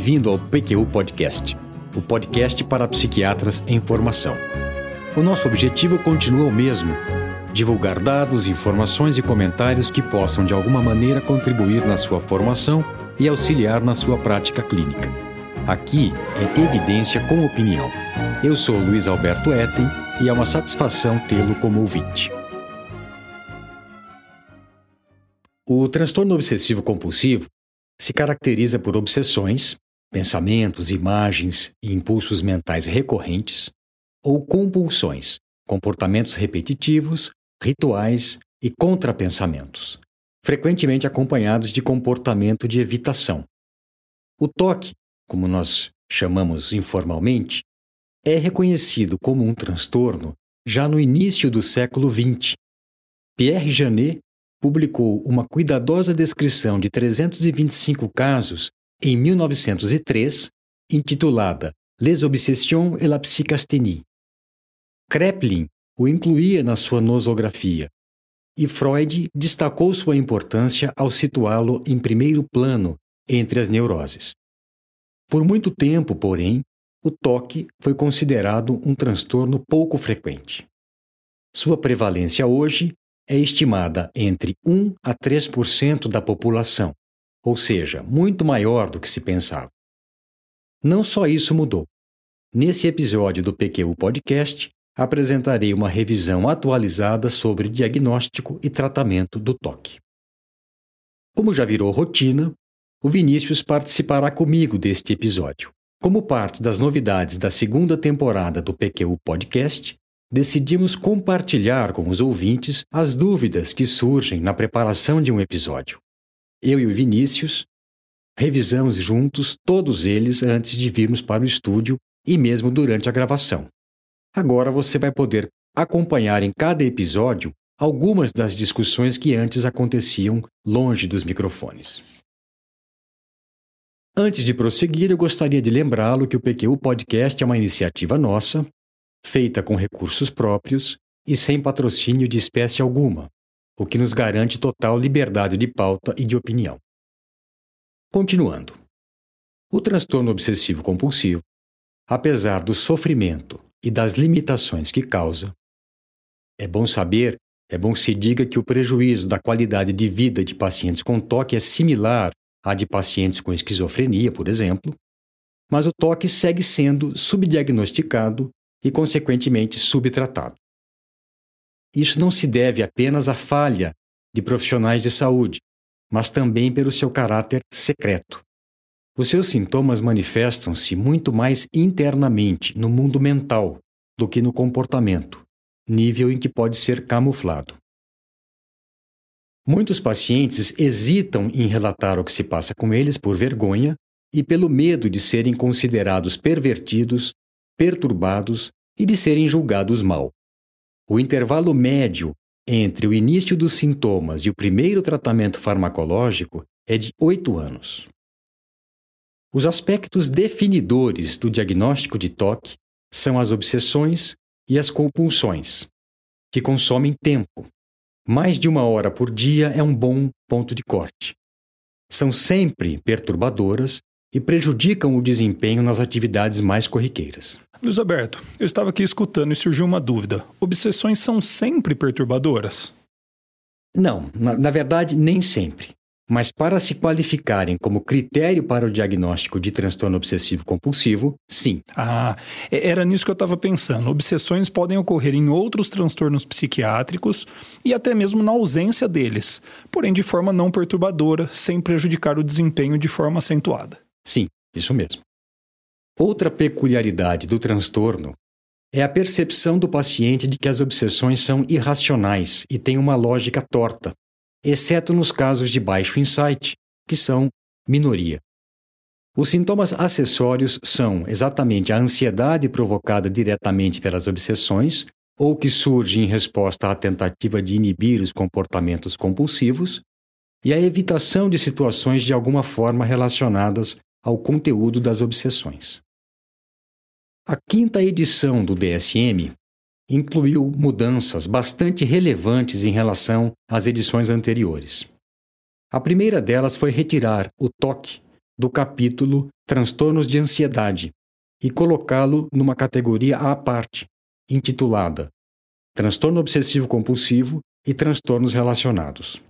Bem-vindo ao PQU Podcast, o podcast para psiquiatras em formação. O nosso objetivo continua o mesmo: divulgar dados, informações e comentários que possam de alguma maneira contribuir na sua formação e auxiliar na sua prática clínica. Aqui é evidência com opinião. Eu sou Luiz Alberto Etten e é uma satisfação tê-lo como ouvinte. O transtorno obsessivo compulsivo se caracteriza por obsessões, pensamentos, imagens e impulsos mentais recorrentes, ou compulsões, comportamentos repetitivos, rituais e contrapensamentos, frequentemente acompanhados de comportamento de evitação. O toque, como nós chamamos informalmente, é reconhecido como um transtorno já no início do século XX. Pierre Janet publicou uma cuidadosa descrição de 325 casos em 1903, intitulada Les Obsessions et la Psychasthenie. Kreplin o incluía na sua nosografia, e Freud destacou sua importância ao situá-lo em primeiro plano entre as neuroses. Por muito tempo, porém, o toque foi considerado um transtorno pouco frequente. Sua prevalência hoje é estimada entre 1 a 3% da população, ou seja, muito maior do que se pensava. Não só isso mudou. Nesse episódio do PQU Podcast, apresentarei uma revisão atualizada sobre diagnóstico e tratamento do toque. Como já virou rotina, o Vinícius participará comigo deste episódio. Como parte das novidades da segunda temporada do PQU Podcast, decidimos compartilhar com os ouvintes as dúvidas que surgem na preparação de um episódio. Eu e o Vinícius revisamos juntos todos eles antes de virmos para o estúdio e mesmo durante a gravação. Agora você vai poder acompanhar em cada episódio algumas das discussões que antes aconteciam longe dos microfones. Antes de prosseguir, eu gostaria de lembrá-lo que o PQU Podcast é uma iniciativa nossa, feita com recursos próprios e sem patrocínio de espécie alguma, o que nos garante total liberdade de pauta e de opinião. Continuando. O transtorno obsessivo compulsivo, apesar do sofrimento e das limitações que causa, é bom saber, é bom que se diga que o prejuízo da qualidade de vida de pacientes com toque é similar à de pacientes com esquizofrenia, por exemplo, mas o toque segue sendo subdiagnosticado e, consequentemente, subtratado. Isso não se deve apenas à falha de profissionais de saúde, mas também pelo seu caráter secreto. Os seus sintomas manifestam-se muito mais internamente no mundo mental do que no comportamento, nível em que pode ser camuflado. Muitos pacientes hesitam em relatar o que se passa com eles por vergonha e pelo medo de serem considerados pervertidos perturbados e de serem julgados mal. O intervalo médio entre o início dos sintomas e o primeiro tratamento farmacológico é de oito anos. Os aspectos definidores do diagnóstico de toque são as obsessões e as compulsões, que consomem tempo. Mais de uma hora por dia é um bom ponto de corte. São sempre perturbadoras e prejudicam o desempenho nas atividades mais corriqueiras. Luiz Alberto, eu estava aqui escutando e surgiu uma dúvida. Obsessões são sempre perturbadoras? Não, na, na, verdade, nem sempre. Mas para se qualificarem como critério para o diagnóstico de transtorno obsessivo compulsivo, sim. Ah, era nisso que eu estava pensando. Obsessões podem ocorrer em outros transtornos psiquiátricos e até mesmo na ausência deles, porém de forma não perturbadora, sem prejudicar o desempenho de forma acentuada. Sim, isso mesmo. Outra peculiaridade do transtorno é a percepção do paciente de que as obsessões são irracionais e têm uma lógica torta, exceto nos casos de baixo insight, que são minoria. Os sintomas acessórios são exatamente a ansiedade provocada diretamente pelas obsessões ou que surge em resposta à tentativa de inibir os comportamentos compulsivos e a evitação de situações de alguma forma relacionadas ao conteúdo das obsessões. A quinta edição do DSM incluiu mudanças bastante relevantes em relação às edições anteriores. A primeira delas foi retirar o toque do capítulo Transtornos de Ansiedade e colocá-lo numa categoria à parte, intitulada Transtorno Obsessivo Compulsivo e Transtornos Relacionados.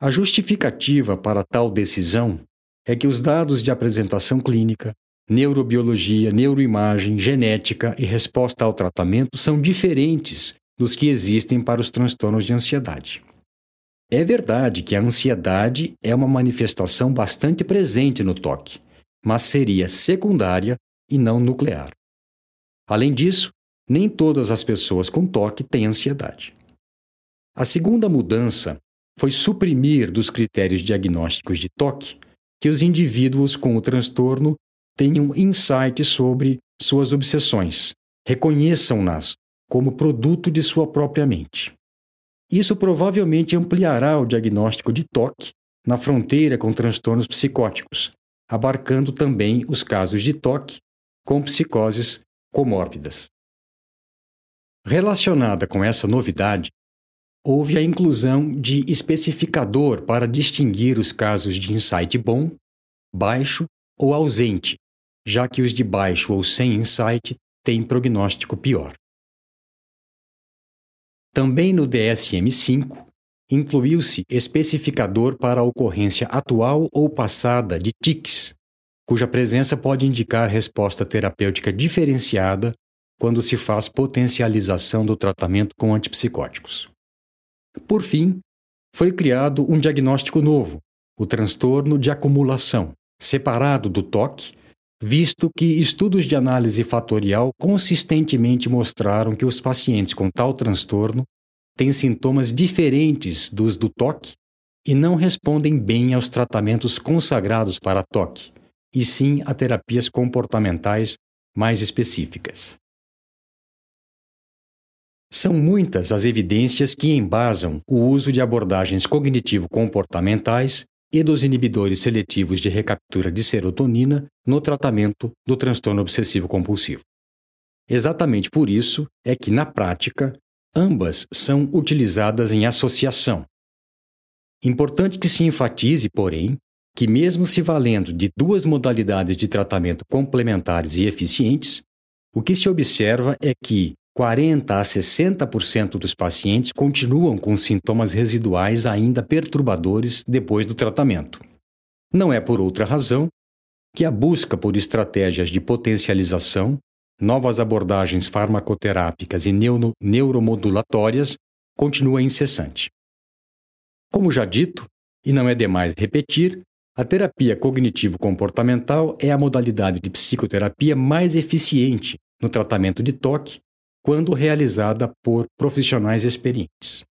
A justificativa para tal decisão é que os dados de apresentação clínica, neurobiologia, neuroimagem, genética e resposta ao tratamento são diferentes dos que existem para os transtornos de ansiedade. É verdade que a ansiedade é uma manifestação bastante presente no toque, mas seria secundária e não nuclear. Além disso, nem todas as pessoas com toque têm ansiedade. A segunda mudança foi suprimir dos critérios diagnósticos de toque que os indivíduos com o transtorno tenham insight sobre suas obsessões, reconheçam-nas como produto de sua própria mente. Isso provavelmente ampliará o diagnóstico de toque na fronteira com transtornos psicóticos, abarcando também os casos de toque com psicoses comórbidas. Relacionada com essa novidade, houve a inclusão de especificador para distinguir os casos de insight bom, baixo ou ausente, já que os de baixo ou sem insight têm prognóstico pior. Também no DSM-5, incluiu-se especificador para a ocorrência atual ou passada de tics, cuja presença pode indicar resposta terapêutica diferenciada quando se faz potencialização do tratamento com antipsicóticos. Por fim, foi criado um diagnóstico novo, o transtorno de acumulação, separado do TOC, visto que estudos de análise fatorial consistentemente mostraram que os pacientes com tal transtorno têm sintomas diferentes dos do TOC e não respondem bem aos tratamentos consagrados para TOC, e sim a terapias comportamentais mais específicas. São muitas as evidências que embasam o uso de abordagens cognitivo-comportamentais e dos inibidores seletivos de recaptura de serotonina no tratamento do transtorno obsessivo-compulsivo. Exatamente por isso é que, na prática, ambas são utilizadas em associação. Importante que se enfatize, porém, que, mesmo se valendo de duas modalidades de tratamento complementares e eficientes, o que se observa é que 40 a 60% dos pacientes continuam com sintomas residuais ainda perturbadores depois do tratamento. Não é por outra razão que a busca por estratégias de potencialização, novas abordagens farmacoterápicas e neuro neuromodulatórias continua incessante. Como já dito, e não é demais repetir, a terapia cognitivo-comportamental é a modalidade de psicoterapia mais eficiente no tratamento de toque quando realizada por profissionais experientes.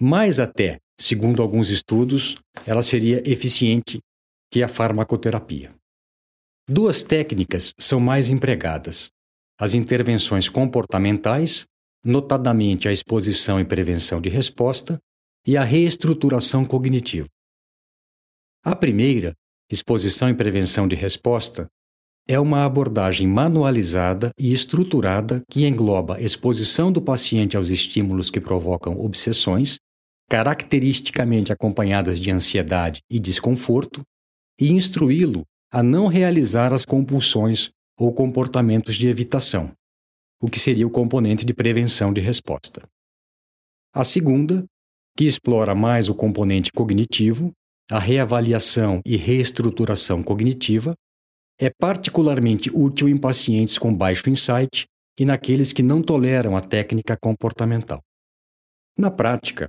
Mais até, segundo alguns estudos, ela seria eficiente que a farmacoterapia. Duas técnicas são mais empregadas: as intervenções comportamentais, notadamente a exposição e prevenção de resposta, e a reestruturação cognitiva. A primeira, exposição e prevenção de resposta, é uma abordagem manualizada e estruturada que engloba exposição do paciente aos estímulos que provocam obsessões, caracteristicamente acompanhadas de ansiedade e desconforto, e instruí-lo a não realizar as compulsões ou comportamentos de evitação, o que seria o componente de prevenção de resposta. A segunda, que explora mais o componente cognitivo, a reavaliação e reestruturação cognitiva, é particularmente útil em pacientes com baixo insight e naqueles que não toleram a técnica comportamental. Na prática,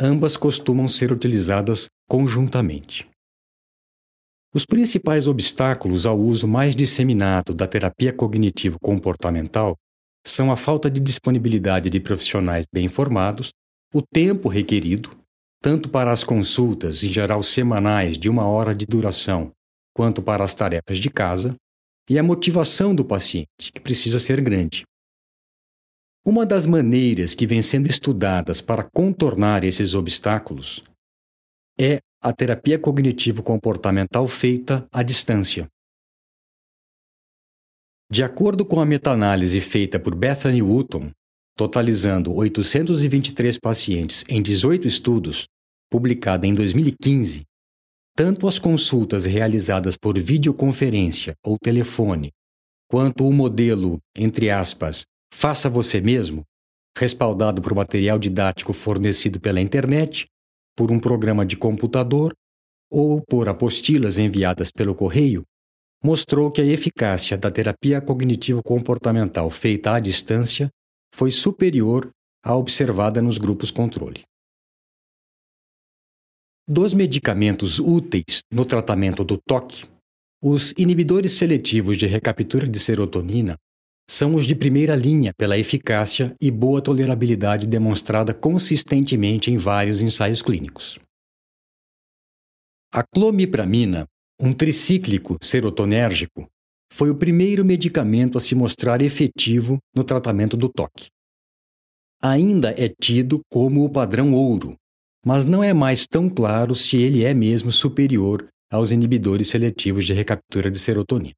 ambas costumam ser utilizadas conjuntamente. Os principais obstáculos ao uso mais disseminado da terapia cognitivo-comportamental são a falta de disponibilidade de profissionais bem formados, o tempo requerido, tanto para as consultas, em geral semanais, de uma hora de duração, quanto para as tarefas de casa, e a motivação do paciente, que precisa ser grande. Uma das maneiras que vem sendo estudadas para contornar esses obstáculos é a terapia cognitivo-comportamental feita à distância. De acordo com a meta-análise feita por Bethany Wooton, totalizando 823 pacientes em 18 estudos, publicada em 2015, tanto as consultas realizadas por videoconferência ou telefone, quanto o modelo, entre aspas, faça você mesmo, respaldado por material didático fornecido pela internet, por um programa de computador ou por apostilas enviadas pelo correio, mostrou que a eficácia da terapia cognitivo-comportamental feita à distância foi superior à observada nos grupos controle. Dos medicamentos úteis no tratamento do toque, os inibidores seletivos de recaptura de serotonina são os de primeira linha pela eficácia e boa tolerabilidade demonstrada consistentemente em vários ensaios clínicos. A clomipramina, um tricíclico serotonérgico, foi o primeiro medicamento a se mostrar efetivo no tratamento do toque. Ainda é tido como o padrão ouro, mas não é mais tão claro se ele é mesmo superior aos inibidores seletivos de recaptura de serotonina.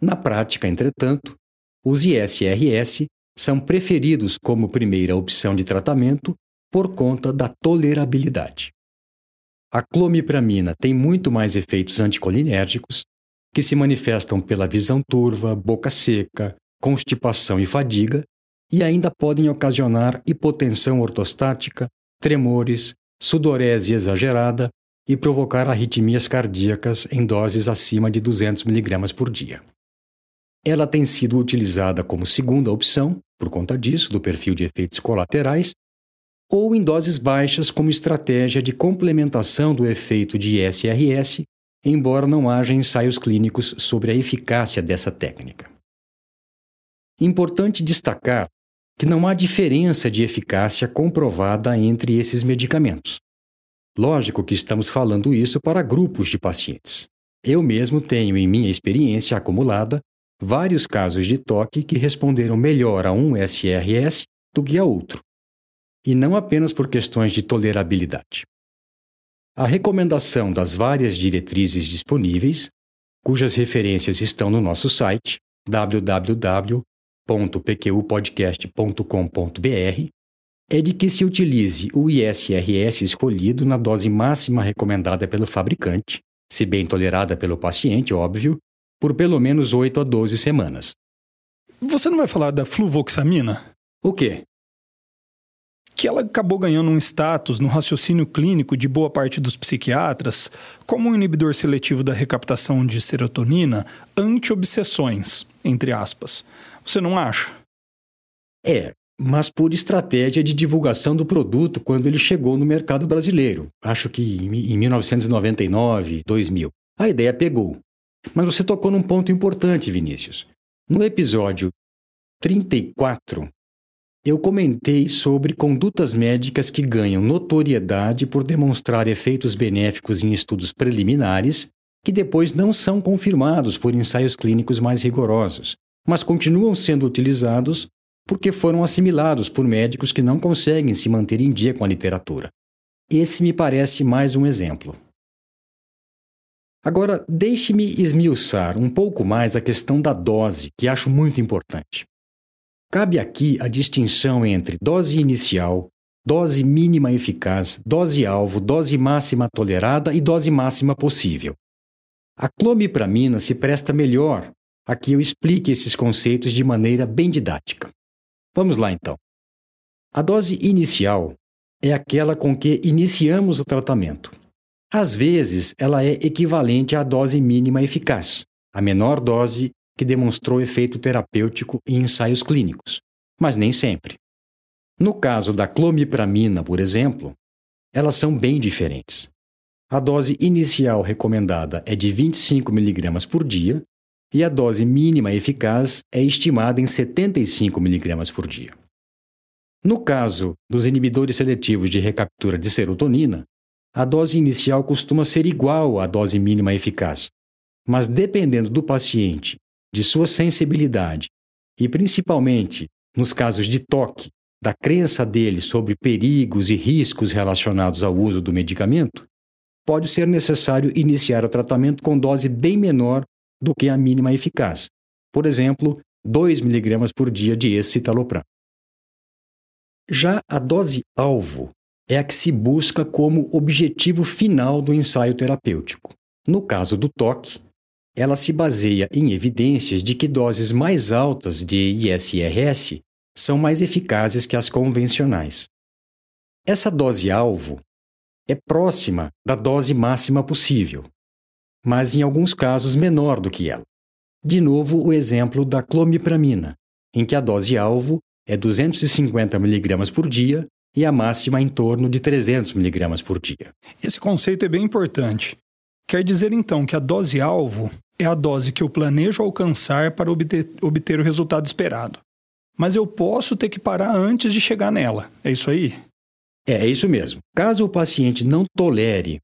Na prática, entretanto, os ISRS são preferidos como primeira opção de tratamento por conta da tolerabilidade. A clomipramina tem muito mais efeitos anticolinérgicos, que se manifestam pela visão turva, boca seca, constipação e fadiga, e ainda podem ocasionar hipotensão ortostática, tremores, sudorese exagerada e provocar arritmias cardíacas em doses acima de 200 mg por dia. Ela tem sido utilizada como segunda opção, por conta disso, do perfil de efeitos colaterais, ou em doses baixas como estratégia de complementação do efeito de SRS, embora não haja ensaios clínicos sobre a eficácia dessa técnica. Importante destacar que não há diferença de eficácia comprovada entre esses medicamentos. Lógico que estamos falando isso para grupos de pacientes. Eu mesmo tenho, em minha experiência acumulada, vários casos de toque que responderam melhor a um SRS do que a outro, e não apenas por questões de tolerabilidade. A recomendação das várias diretrizes disponíveis, cujas referências estão no nosso site www.pqpodcast.com.br, é de que se utilize o ISRS escolhido na dose máxima recomendada pelo fabricante, se bem tolerada pelo paciente, óbvio, por pelo menos 8 a 12 semanas. Você não vai falar da fluvoxamina? O quê? Que ela acabou ganhando um status no raciocínio clínico de boa parte dos psiquiatras como um inibidor seletivo da recaptação de serotonina anti-obsessões, entre aspas. Você não acha? É, mas por estratégia de divulgação do produto quando ele chegou no mercado brasileiro. Acho que em 1999, 2000. A ideia pegou. Mas você tocou num ponto importante, Vinícius. No episódio 34, eu comentei sobre condutas médicas que ganham notoriedade por demonstrar efeitos benéficos em estudos preliminares que depois não são confirmados por ensaios clínicos mais rigorosos, mas continuam sendo utilizados porque foram assimilados por médicos que não conseguem se manter em dia com a literatura. Esse me parece mais um exemplo. Agora, deixe-me esmiuçar um pouco mais a questão da dose, que acho muito importante. Cabe aqui a distinção entre dose inicial, dose mínima eficaz, dose-alvo, dose máxima tolerada e dose máxima possível. A clomipramina se presta melhor a que eu explique esses conceitos de maneira bem didática. Vamos lá então. A dose inicial é aquela com que iniciamos o tratamento. Às vezes, ela é equivalente à dose mínima eficaz, a menor dose que demonstrou efeito terapêutico em ensaios clínicos, mas nem sempre. No caso da clomipramina, por exemplo, elas são bem diferentes. A dose inicial recomendada é de 25 mg por dia e a dose mínima eficaz é estimada em 75 mg por dia. No caso dos inibidores seletivos de recaptura de serotonina, a dose inicial costuma ser igual à dose mínima eficaz, mas dependendo do paciente, de sua sensibilidade e principalmente nos casos de toque, da crença dele sobre perigos e riscos relacionados ao uso do medicamento, pode ser necessário iniciar o tratamento com dose bem menor do que a mínima eficaz, por exemplo, 2 mg por dia de escitalopram. Já a dose alvo é a que se busca como objetivo final do ensaio terapêutico. No caso do toque, ela se baseia em evidências de que doses mais altas de ISRS são mais eficazes que as convencionais. Essa dose-alvo é próxima da dose máxima possível, mas em alguns casos menor do que ela. De novo, o exemplo da clomipramina, em que a dose-alvo é 250 mg por dia e a máxima em torno de 300 mg por dia. Esse conceito é bem importante. Quer dizer então que a dose-alvo é a dose que eu planejo alcançar para obter, obter o resultado esperado. Mas eu posso ter que parar antes de chegar nela. É isso aí? É, é isso mesmo. Caso o paciente não tolere,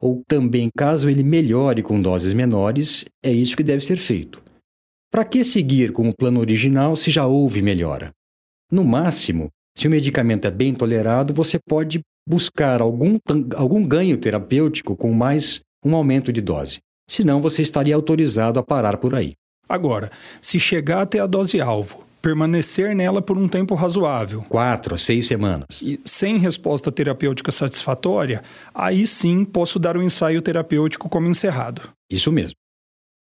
ou também caso ele melhore com doses menores, é isso que deve ser feito. Para que seguir com o plano original se já houve melhora? No máximo, se o medicamento é bem tolerado, você pode buscar algum, algum ganho terapêutico com mais um aumento de dose. Senão, você estaria autorizado a parar por aí. Agora, se chegar até a dose-alvo, permanecer nela por um tempo razoável. Quatro a seis semanas. E sem resposta terapêutica satisfatória, aí sim posso dar o um ensaio terapêutico como encerrado. Isso mesmo.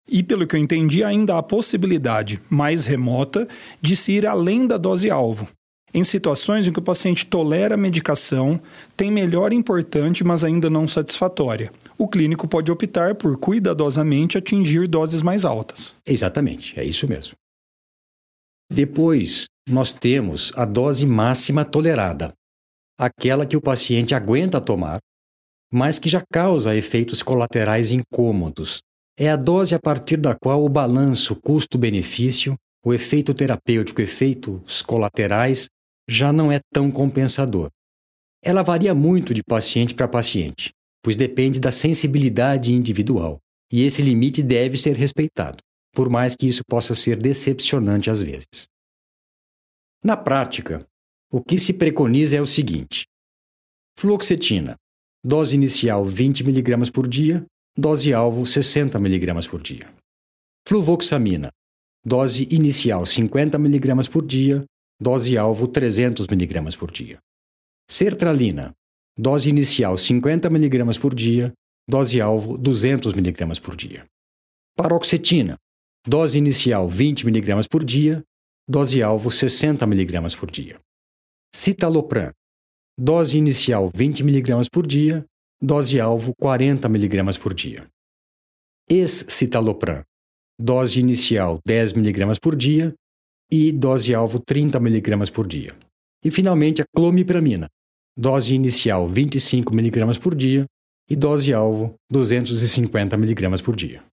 E pelo que eu entendi, ainda há a possibilidade mais remota de se ir além da dose-alvo, em situações em que o paciente tolera a medicação, tem melhora importante, mas ainda não satisfatória. O clínico pode optar por cuidadosamente atingir doses mais altas. Exatamente, é isso mesmo. Depois, nós temos a dose máxima tolerada, aquela que o paciente aguenta tomar, mas que já causa efeitos colaterais incômodos. É a dose a partir da qual o balanço custo-benefício, o efeito terapêutico, efeitos colaterais já não é tão compensador. Ela varia muito de paciente para paciente, pois depende da sensibilidade individual, e esse limite deve ser respeitado, por mais que isso possa ser decepcionante às vezes. Na prática, o que se preconiza é o seguinte: fluoxetina, dose inicial 20 mg por dia, dose alvo 60 mg por dia. Fluvoxamina, dose inicial 50 mg por dia, dose-alvo 300 mg por dia. Sertralina, dose inicial 50 mg por dia, dose-alvo 200 mg por dia. Paroxetina, dose inicial 20 mg por dia, dose-alvo 60 mg por dia. Citalopram, dose inicial 20 mg por dia, dose-alvo 40 mg por dia. Escitalopram, dose inicial 10 mg por dia, e dose-alvo 30 mg por dia. E finalmente a clomipramina, dose inicial 25 mg por dia e dose-alvo 250 mg por dia.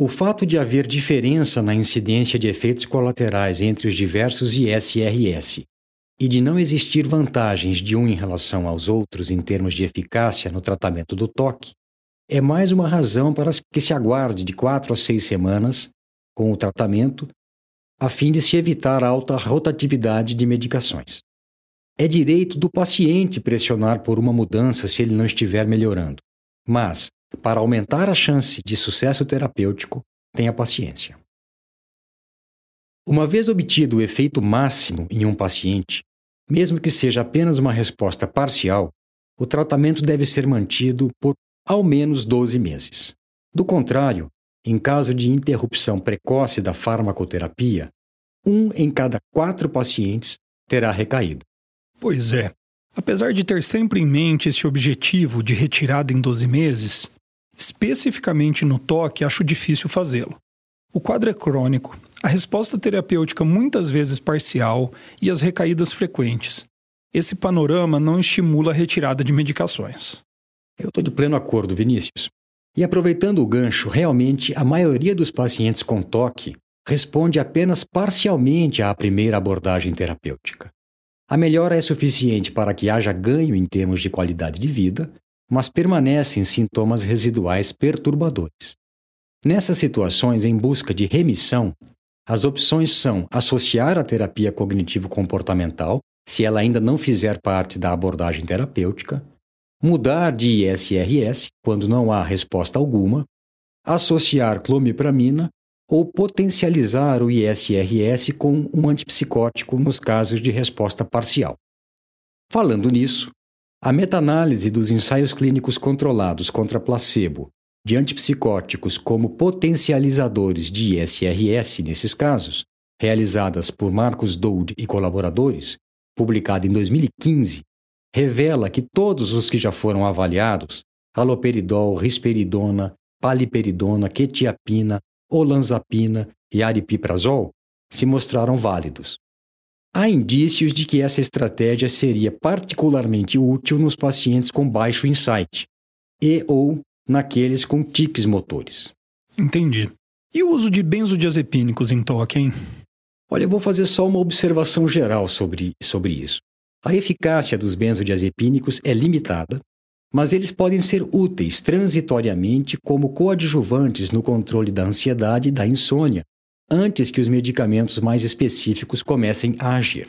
O fato de haver diferença na incidência de efeitos colaterais entre os diversos ISRS e de não existir vantagens de um em relação aos outros em termos de eficácia no tratamento do toque é mais uma razão para que se aguarde de quatro a seis semanas com o tratamento a fim de se evitar alta rotatividade de medicações. É direito do paciente pressionar por uma mudança se ele não estiver melhorando, mas, para aumentar a chance de sucesso terapêutico, tenha paciência. Uma vez obtido o efeito máximo em um paciente, mesmo que seja apenas uma resposta parcial, o tratamento deve ser mantido por ao menos 12 meses. Do contrário, em caso de interrupção precoce da farmacoterapia, um em cada quatro pacientes terá recaído. Pois é. Apesar de ter sempre em mente esse objetivo de retirada em 12 meses, especificamente no toque acho difícil fazê-lo. O quadro é crônico, a resposta terapêutica muitas vezes parcial e as recaídas frequentes. Esse panorama não estimula a retirada de medicações. Eu estou de pleno acordo, Vinícius. E aproveitando o gancho, realmente a maioria dos pacientes com toque responde apenas parcialmente à primeira abordagem terapêutica. A melhora é suficiente para que haja ganho em termos de qualidade de vida, mas permanecem sintomas residuais perturbadores. Nessas situações em busca de remissão, as opções são associar a terapia cognitivo-comportamental, se ela ainda não fizer parte da abordagem terapêutica, mudar de ISRS quando não há resposta alguma, associar clomipramina ou potencializar o ISRS com um antipsicótico nos casos de resposta parcial. Falando nisso, a meta-análise dos ensaios clínicos controlados contra placebo de antipsicóticos como potencializadores de ISRS nesses casos, realizadas por Marcos Doud e colaboradores, publicada em 2015, revela que todos os que já foram avaliados, haloperidol, risperidona, paliperidona, quetiapina, olanzapina e aripiprazol, se mostraram válidos. Há indícios de que essa estratégia seria particularmente útil nos pacientes com baixo insight e ou naqueles com tiques motores. Entendi. E o uso de benzodiazepínicos em toque, hein? Olha, eu vou fazer só uma observação geral sobre, sobre isso. A eficácia dos benzodiazepínicos é limitada, mas eles podem ser úteis transitoriamente como coadjuvantes no controle da ansiedade e da insônia, antes que os medicamentos mais específicos comecem a agir.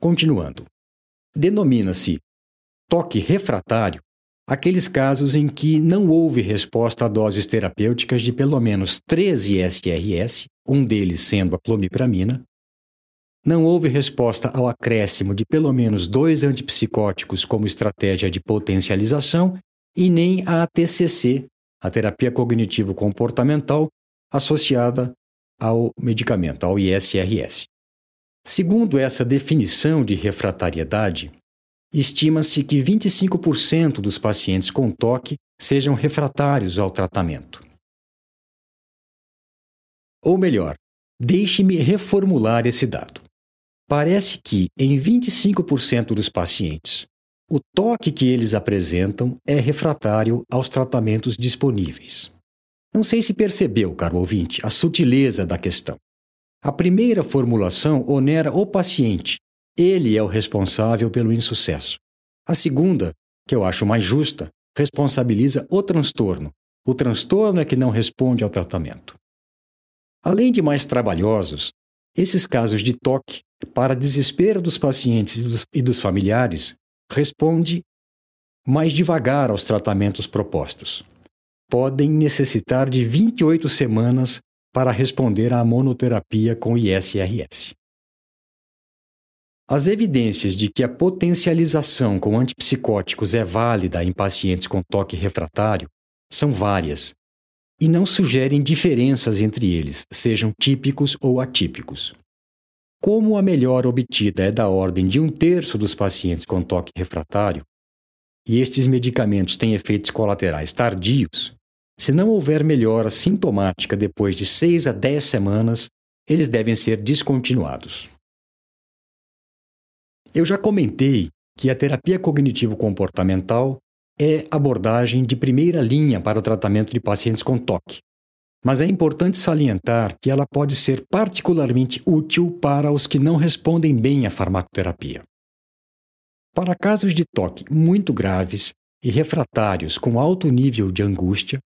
Continuando. Denomina-se toque refratário aqueles casos em que não houve resposta a doses terapêuticas de pelo menos 13 ISRS, um deles sendo a clomipramina, não houve resposta ao acréscimo de pelo menos dois antipsicóticos como estratégia de potencialização e nem a TCC, a terapia cognitivo-comportamental, associada ao medicamento, ao ISRS. Segundo essa definição de refratariedade, estima-se que 25% dos pacientes com toque sejam refratários ao tratamento. Ou melhor, deixe-me reformular esse dado. Parece que, em 25% dos pacientes, o toque que eles apresentam é refratário aos tratamentos disponíveis. Não sei se percebeu, caro ouvinte, a sutileza da questão. A primeira formulação onera o paciente. Ele é o responsável pelo insucesso. A segunda, que eu acho mais justa, responsabiliza o transtorno. O transtorno é que não responde ao tratamento. Além de mais trabalhosos, esses casos de toque, para desespero dos pacientes e dos, familiares, responde mais devagar aos tratamentos propostos podem necessitar de 28 semanas para responder à monoterapia com ISRS. As evidências de que a potencialização com antipsicóticos é válida em pacientes com toque refratário são várias e não sugerem diferenças entre eles, sejam típicos ou atípicos. Como a melhor obtida é da ordem de um terço dos pacientes com toque refratário, e estes medicamentos têm efeitos colaterais tardios, se não houver melhora sintomática depois de 6 a 10 semanas, eles devem ser descontinuados. Eu já comentei que a terapia cognitivo-comportamental é abordagem de primeira linha para o tratamento de pacientes com toque. Mas é importante salientar que ela pode ser particularmente útil para os que não respondem bem à farmacoterapia. Para casos de toque muito graves e refratários com alto nível de angústia,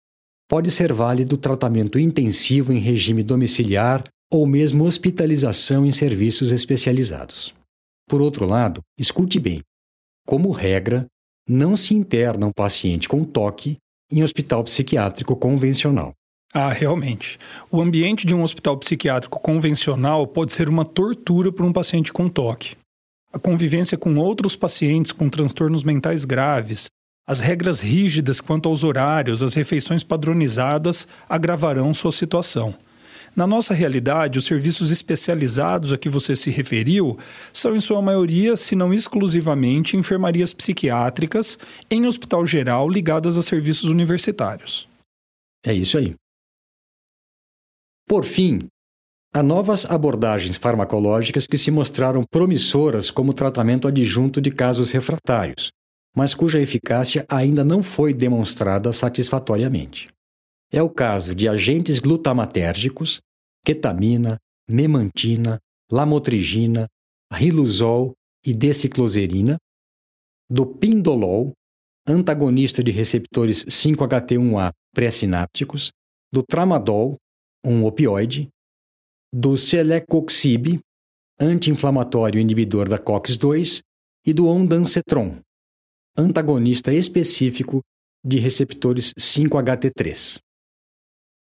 pode ser válido tratamento intensivo em regime domiciliar ou mesmo hospitalização em serviços especializados. Por outro lado, escute bem: como regra, não se interna um paciente com toque em hospital psiquiátrico convencional. Ah, realmente. O ambiente de um hospital psiquiátrico convencional pode ser uma tortura para um paciente com toque. A convivência com outros pacientes com transtornos mentais graves, as regras rígidas quanto aos horários, as refeições padronizadas agravarão sua situação. Na nossa realidade, os serviços especializados a que você se referiu são, em sua maioria, se não exclusivamente, enfermarias psiquiátricas em hospital geral ligadas a serviços universitários. É isso aí. Por fim, há novas abordagens farmacológicas que se mostraram promissoras como tratamento adjunto de casos refratários, mas cuja eficácia ainda não foi demonstrada satisfatoriamente. É o caso de agentes glutamatérgicos, ketamina, memantina, lamotrigina, riluzol e decicloserina, do pindolol, antagonista de receptores 5-HT1A pré-sinápticos, do tramadol, um opioide, do celecoxib, anti-inflamatório inibidor da COX-2, e do ondansetron, antagonista específico de receptores 5-HT3.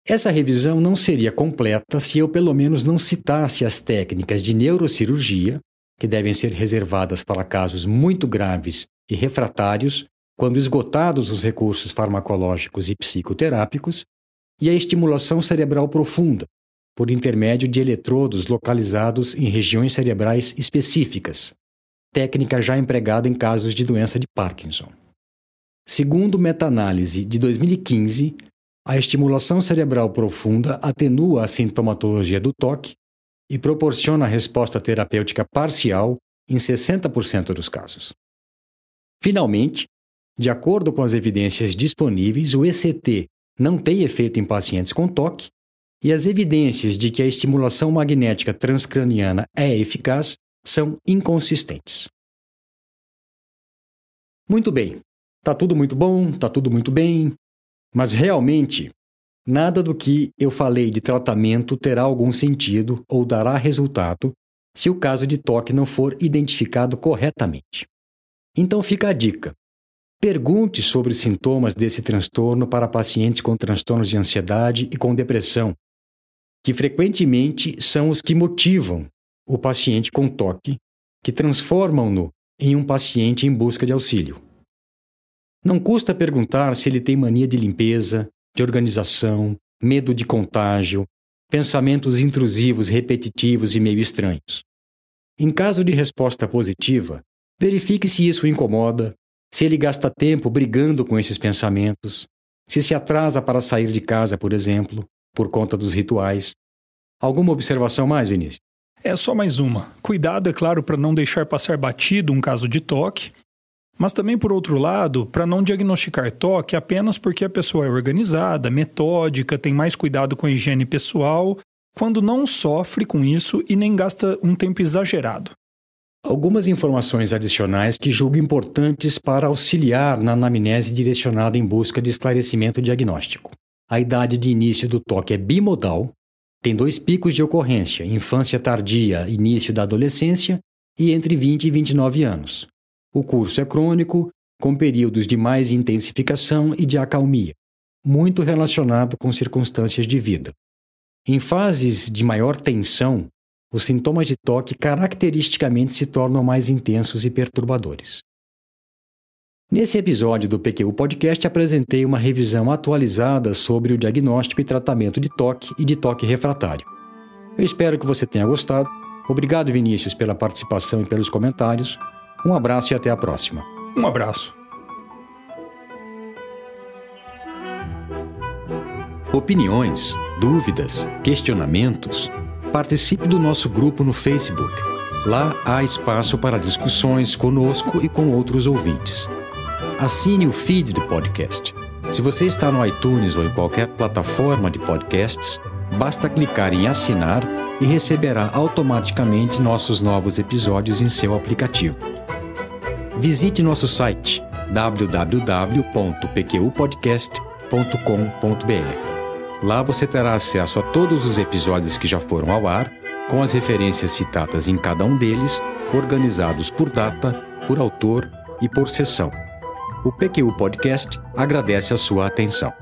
Essa revisão não seria completa se eu pelo menos não citasse as técnicas de neurocirurgia, que devem ser reservadas para casos muito graves e refratários, quando esgotados os recursos farmacológicos e psicoterápicos, e a estimulação cerebral profunda, por intermédio de eletrodos localizados em regiões cerebrais específicas, técnica já empregada em casos de doença de Parkinson. Segundo meta-análise de 2015, a estimulação cerebral profunda atenua a sintomatologia do toque e proporciona resposta terapêutica parcial em 60% dos casos. Finalmente, de acordo com as evidências disponíveis, o ECT não tem efeito em pacientes com toque e as evidências de que a estimulação magnética transcraniana é eficaz são inconsistentes. Muito bem, tá tudo muito bom, tá tudo muito bem, mas realmente nada do que eu falei de tratamento terá algum sentido ou dará resultado se o caso de toque não for identificado corretamente. Então fica a dica. Pergunte sobre sintomas desse transtorno para pacientes com transtornos de ansiedade e com depressão, que frequentemente são os que motivam o paciente com toque, que transformam-no em um paciente em busca de auxílio. Não custa perguntar se ele tem mania de limpeza, de organização, medo de contágio, pensamentos intrusivos, repetitivos e meio estranhos. Em caso de resposta positiva, verifique se isso o incomoda, se ele gasta tempo brigando com esses pensamentos, se se atrasa para sair de casa, por exemplo, por conta dos rituais. Alguma observação mais, Vinícius? É só mais uma. Cuidado, é claro, para não deixar passar batido um caso de toque, mas também, por outro lado, para não diagnosticar toque apenas porque a pessoa é organizada, metódica, tem mais cuidado com a higiene pessoal, quando não sofre com isso e nem gasta um tempo exagerado. Algumas informações adicionais que julgo importantes para auxiliar na anamnese direcionada em busca de esclarecimento diagnóstico. A idade de início do toque é bimodal, tem dois picos de ocorrência, infância tardia, início da adolescência e entre 20 e 29 anos. O curso é crônico, com períodos de mais intensificação e de acalmia, muito relacionado com circunstâncias de vida. Em fases de maior tensão, os sintomas de toque caracteristicamente se tornam mais intensos e perturbadores. Nesse episódio do PQ Podcast, apresentei uma revisão atualizada sobre o diagnóstico e tratamento de toque e de toque refratário. Eu espero que você tenha gostado. Obrigado, Vinícius, pela participação e pelos comentários. Um abraço e até a próxima. Um abraço. Opiniões, dúvidas, questionamentos Participe do nosso grupo no Facebook. Lá há espaço para discussões conosco e com outros ouvintes. Assine o feed do podcast. Se você está no iTunes ou em qualquer plataforma de podcasts, basta clicar em assinar e receberá automaticamente nossos novos episódios em seu aplicativo. Visite nosso site www.pqpodcast.com.br. Lá você terá acesso a todos os episódios que já foram ao ar, com as referências citadas em cada um deles, organizados por data, por autor e por sessão. O PQU Podcast agradece a sua atenção.